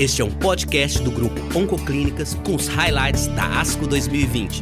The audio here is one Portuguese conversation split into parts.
Este é um podcast do grupo Oncoclínicas com os highlights da ASCO 2020.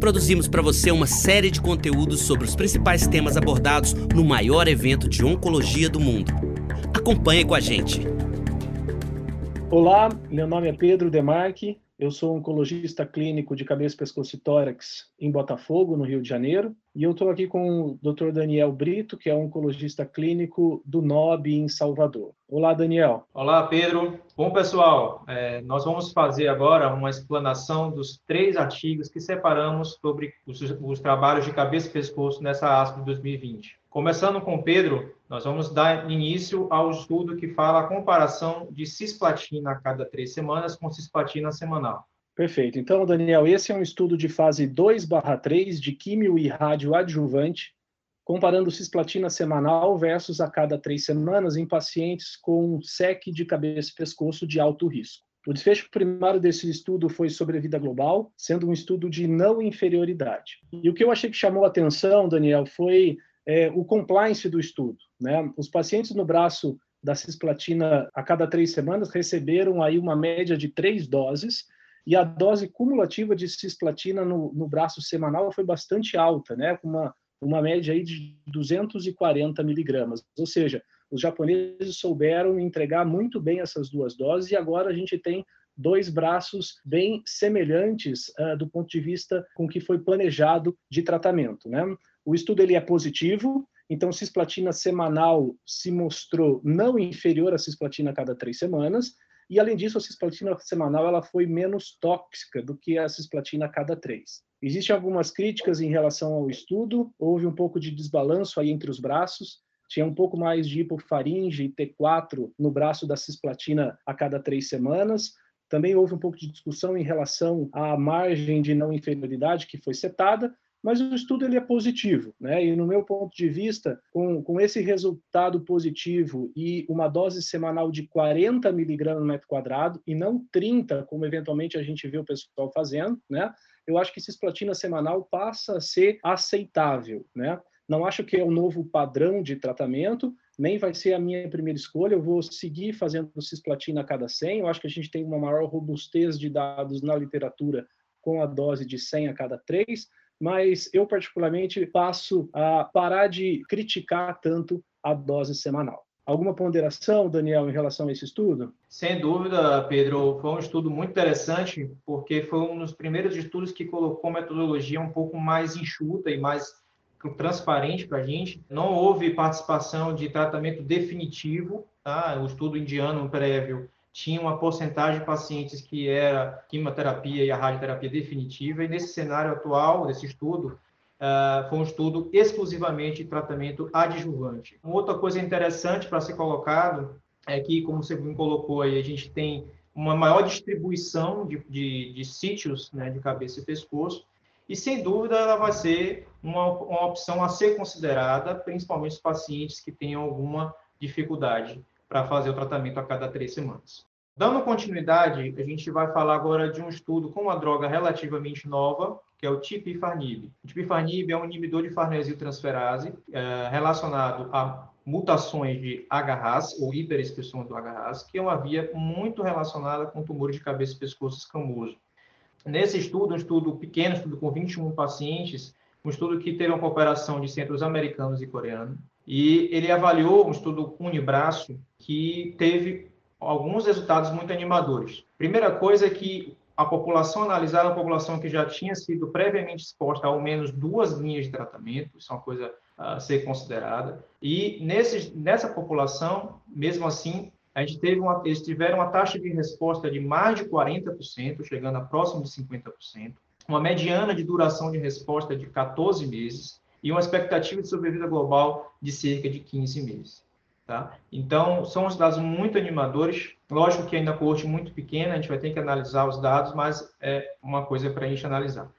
Produzimos para você uma série de conteúdos sobre os principais temas abordados no maior evento de oncologia do mundo. Acompanhe com a gente. Olá, meu nome é Pedro Demarque, eu sou oncologista clínico de cabeça, pescoço e tórax em Botafogo, no Rio de Janeiro, e eu estou aqui com o Dr. Daniel Brito, que é oncologista clínico do NOB em Salvador. Olá, Daniel. Olá, Pedro. Bom, pessoal, é, nós vamos fazer agora uma explanação dos três artigos que separamos sobre os, os trabalhos de cabeça e pescoço nessa ASCO 2020. Começando com Pedro, nós vamos dar início ao estudo que fala a comparação de cisplatina a cada três semanas com cisplatina semanal. Perfeito. Então, Daniel, esse é um estudo de fase 2/3 de químio e radioadjuvante, comparando cisplatina semanal versus a cada três semanas em pacientes com SEC de cabeça e pescoço de alto risco. O desfecho primário desse estudo foi sobre vida global, sendo um estudo de não inferioridade. E o que eu achei que chamou a atenção, Daniel, foi é, o compliance do estudo. Né? Os pacientes no braço da cisplatina a cada três semanas receberam aí uma média de três doses e a dose cumulativa de cisplatina no, no braço semanal foi bastante alta, né? com uma, uma média aí de 240 miligramas. Ou seja, os japoneses souberam entregar muito bem essas duas doses e agora a gente tem dois braços bem semelhantes uh, do ponto de vista com que foi planejado de tratamento. Né? O estudo ele é positivo, então cisplatina semanal se mostrou não inferior à cisplatina a cada três semanas, e além disso, a cisplatina semanal ela foi menos tóxica do que a cisplatina a cada três. Existem algumas críticas em relação ao estudo, houve um pouco de desbalanço aí entre os braços, tinha um pouco mais de hipofaringe e T4 no braço da cisplatina a cada três semanas. Também houve um pouco de discussão em relação à margem de não inferioridade que foi setada, mas o estudo ele é positivo, né? E no meu ponto de vista, com, com esse resultado positivo e uma dose semanal de 40 miligramas no metro quadrado e não 30, como eventualmente a gente vê o pessoal fazendo, né? Eu acho que cisplatina semanal passa a ser aceitável, né? Não acho que é o um novo padrão de tratamento, nem vai ser a minha primeira escolha. Eu vou seguir fazendo cisplatina a cada 100. Eu acho que a gente tem uma maior robustez de dados na literatura com a dose de 100 a cada 3, mas eu particularmente passo a parar de criticar tanto a dose semanal. Alguma ponderação, Daniel, em relação a esse estudo? Sem dúvida, Pedro. Foi um estudo muito interessante, porque foi um dos primeiros estudos que colocou metodologia um pouco mais enxuta e mais transparente para a gente. Não houve participação de tratamento definitivo, tá? O estudo indiano prévio tinha uma porcentagem de pacientes que era quimioterapia e a radioterapia definitiva, e nesse cenário atual, desse estudo, uh, foi um estudo exclusivamente de tratamento adjuvante. Uma outra coisa interessante para ser colocado é que, como você me colocou aí, a gente tem uma maior distribuição de, de, de sítios né, de cabeça e pescoço, e sem dúvida ela vai ser uma, uma opção a ser considerada, principalmente os pacientes que tenham alguma dificuldade para fazer o tratamento a cada três semanas. Dando continuidade, a gente vai falar agora de um estudo com uma droga relativamente nova, que é o tipifarnib. O tipifarnib é um inibidor de farnesiltransferase é, relacionado a mutações de HRAS, ou hiperexpressão do HRAS, que é uma via muito relacionada com tumores de cabeça e pescoço escamoso. Nesse estudo, um estudo pequeno, estudo com 21 pacientes, um estudo que teve uma cooperação de centros americanos e coreanos, e ele avaliou um estudo unibraço que teve alguns resultados muito animadores. Primeira coisa é que a população analisada uma população que já tinha sido previamente exposta a ao menos duas linhas de tratamento, isso é uma coisa a ser considerada. E nesse, nessa população, mesmo assim, a gente teve uma, eles tiveram uma taxa de resposta de mais de 40%, chegando a próximo de 50%, uma mediana de duração de resposta de 14 meses e uma expectativa de sobrevida global de cerca de 15 meses. Tá? Então, são os dados muito animadores. Lógico que ainda a coorte muito pequena, a gente vai ter que analisar os dados, mas é uma coisa para a gente analisar.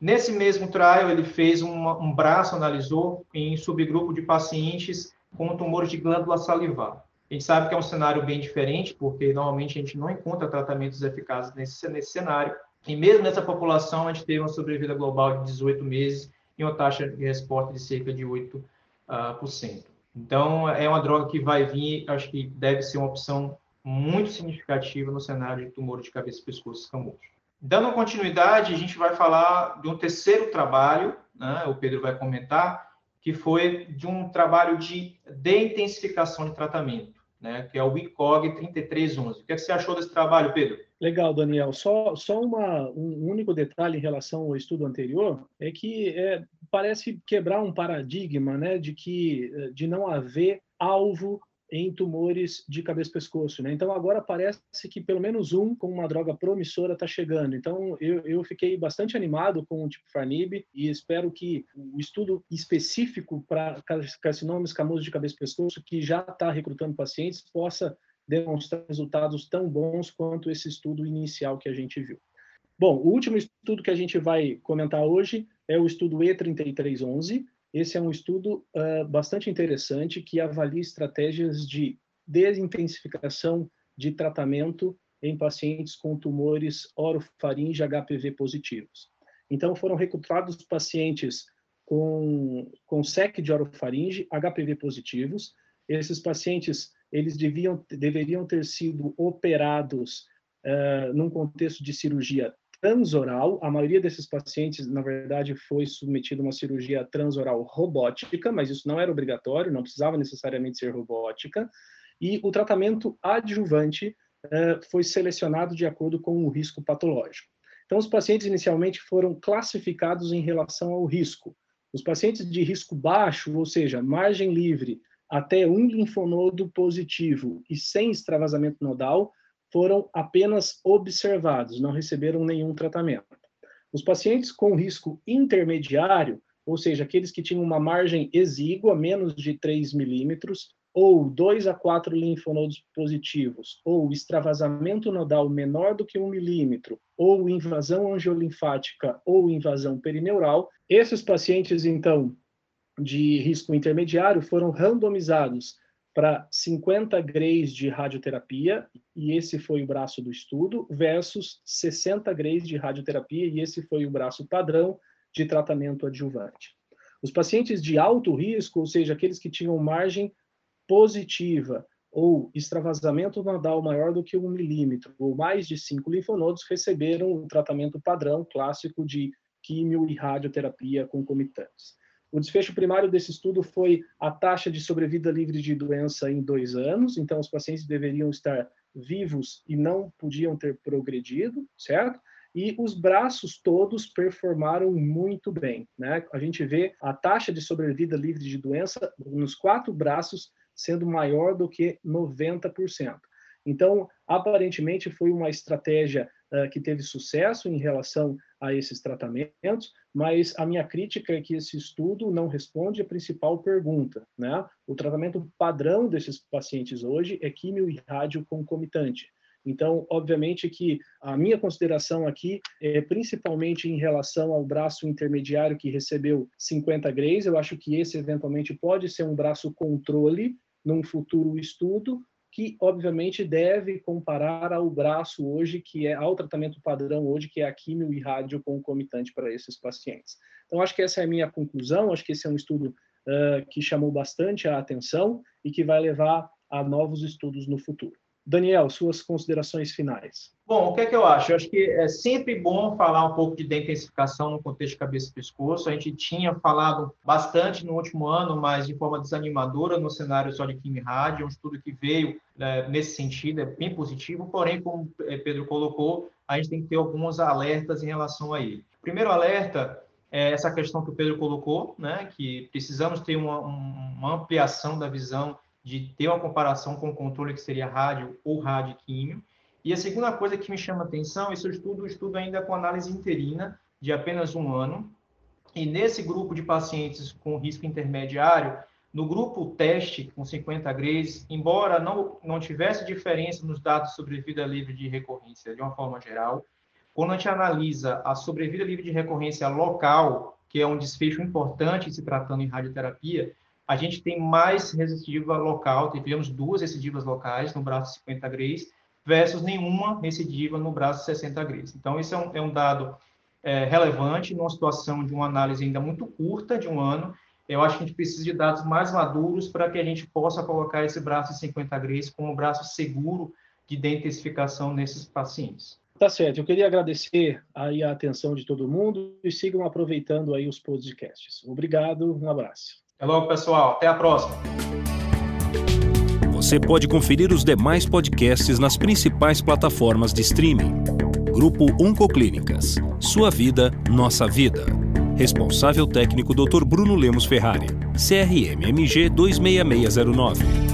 Nesse mesmo trial, ele fez uma, um braço, analisou em subgrupo de pacientes com tumores de glândula salivar. A gente sabe que é um cenário bem diferente, porque normalmente a gente não encontra tratamentos eficazes nesse, nesse cenário. E mesmo nessa população, a gente teve uma sobrevida global de 18 meses e uma taxa de resposta de cerca de 8%. Uh, cento. Então, é uma droga que vai vir, acho que deve ser uma opção muito significativa no cenário de tumor de cabeça e pescoço escamoso. Dando continuidade, a gente vai falar de um terceiro trabalho, né, o Pedro vai comentar, que foi de um trabalho de deintensificação de tratamento, né, que é o ICOG 3311. O que, é que você achou desse trabalho, Pedro? Legal, Daniel. Só, só uma, um único detalhe em relação ao estudo anterior é que é, parece quebrar um paradigma né, de que de não haver alvo em tumores de cabeça-pescoço. Né? Então, agora parece que pelo menos um com uma droga promissora está chegando. Então, eu, eu fiquei bastante animado com o tipo Farnib e espero que o estudo específico para carcinoma escamoso de cabeça-pescoço, que já está recrutando pacientes, possa demonstrar resultados tão bons quanto esse estudo inicial que a gente viu. Bom, o último estudo que a gente vai comentar hoje é o estudo E3311, esse é um estudo uh, bastante interessante que avalia estratégias de desintensificação de tratamento em pacientes com tumores orofaringe HPV positivos. Então, foram recrutados pacientes com, com SEC de orofaringe HPV positivos. Esses pacientes eles deviam, deveriam ter sido operados uh, num contexto de cirurgia transoral. A maioria desses pacientes, na verdade, foi submetido a uma cirurgia transoral robótica, mas isso não era obrigatório, não precisava necessariamente ser robótica. E o tratamento adjuvante uh, foi selecionado de acordo com o risco patológico. Então, os pacientes inicialmente foram classificados em relação ao risco. Os pacientes de risco baixo, ou seja, margem livre, até um linfonodo positivo e sem extravasamento nodal, foram apenas observados, não receberam nenhum tratamento. Os pacientes com risco intermediário, ou seja, aqueles que tinham uma margem exígua, menos de 3 milímetros, ou 2 a 4 linfonodos positivos, ou extravasamento nodal menor do que 1 milímetro, ou invasão angiolinfática ou invasão perineural, esses pacientes, então, de risco intermediário foram randomizados para 50 grays de radioterapia, e esse foi o braço do estudo, versus 60 grays de radioterapia, e esse foi o braço padrão de tratamento adjuvante. Os pacientes de alto risco, ou seja, aqueles que tinham margem positiva ou extravasamento nodal maior do que um milímetro, ou mais de 5 linfonodos, receberam o tratamento padrão clássico de químio e radioterapia concomitantes. O desfecho primário desse estudo foi a taxa de sobrevida livre de doença em dois anos, então os pacientes deveriam estar vivos e não podiam ter progredido, certo? E os braços todos performaram muito bem, né? A gente vê a taxa de sobrevida livre de doença nos quatro braços sendo maior do que 90%. Então, aparentemente, foi uma estratégia uh, que teve sucesso em relação a esses tratamentos, mas a minha crítica é que esse estudo não responde a principal pergunta, né? O tratamento padrão desses pacientes hoje é químio e rádio concomitante. Então, obviamente que a minha consideração aqui é principalmente em relação ao braço intermediário que recebeu 50 grays, eu acho que esse eventualmente pode ser um braço controle num futuro estudo, que obviamente deve comparar ao braço hoje, que é ao tratamento padrão hoje, que é a químio e rádio concomitante para esses pacientes. Então, acho que essa é a minha conclusão, acho que esse é um estudo uh, que chamou bastante a atenção e que vai levar a novos estudos no futuro. Daniel, suas considerações finais. Bom, o que é que eu acho? Eu acho que é sempre bom falar um pouco de deintensificação no contexto cabeça e pescoço. A gente tinha falado bastante no último ano, mas de forma desanimadora no cenário só de quimio rádio, um estudo que veio né, nesse sentido, é bem positivo, porém, como é, Pedro colocou, a gente tem que ter alguns alertas em relação a ele. Primeiro alerta é essa questão que o Pedro colocou, né, que precisamos ter uma, uma ampliação da visão de ter uma comparação com o controle que seria rádio ou radioquímio. E a segunda coisa que me chama atenção, esse estudo, estudo ainda com análise interina de apenas um ano, e nesse grupo de pacientes com risco intermediário, no grupo teste com 50 grays, embora não, não tivesse diferença nos dados sobre vida livre de recorrência de uma forma geral, quando a gente analisa a sobrevida livre de recorrência local, que é um desfecho importante se tratando em radioterapia, a gente tem mais recidiva local, tivemos duas recidivas locais no braço 50 grays, versus nenhuma recidiva no braço 60 grays. Então, isso é um, é um dado é, relevante numa situação de uma análise ainda muito curta, de um ano. Eu acho que a gente precisa de dados mais maduros para que a gente possa colocar esse braço 50 grays como braço seguro de densificação nesses pacientes. Tá certo. Eu queria agradecer aí a atenção de todo mundo e sigam aproveitando aí os podcasts. Obrigado, um abraço. Até logo, pessoal. Até a próxima. Você pode conferir os demais podcasts nas principais plataformas de streaming. Grupo Oncoclínicas. Sua vida, nossa vida. Responsável técnico Dr. Bruno Lemos Ferrari. CRM MG 26609.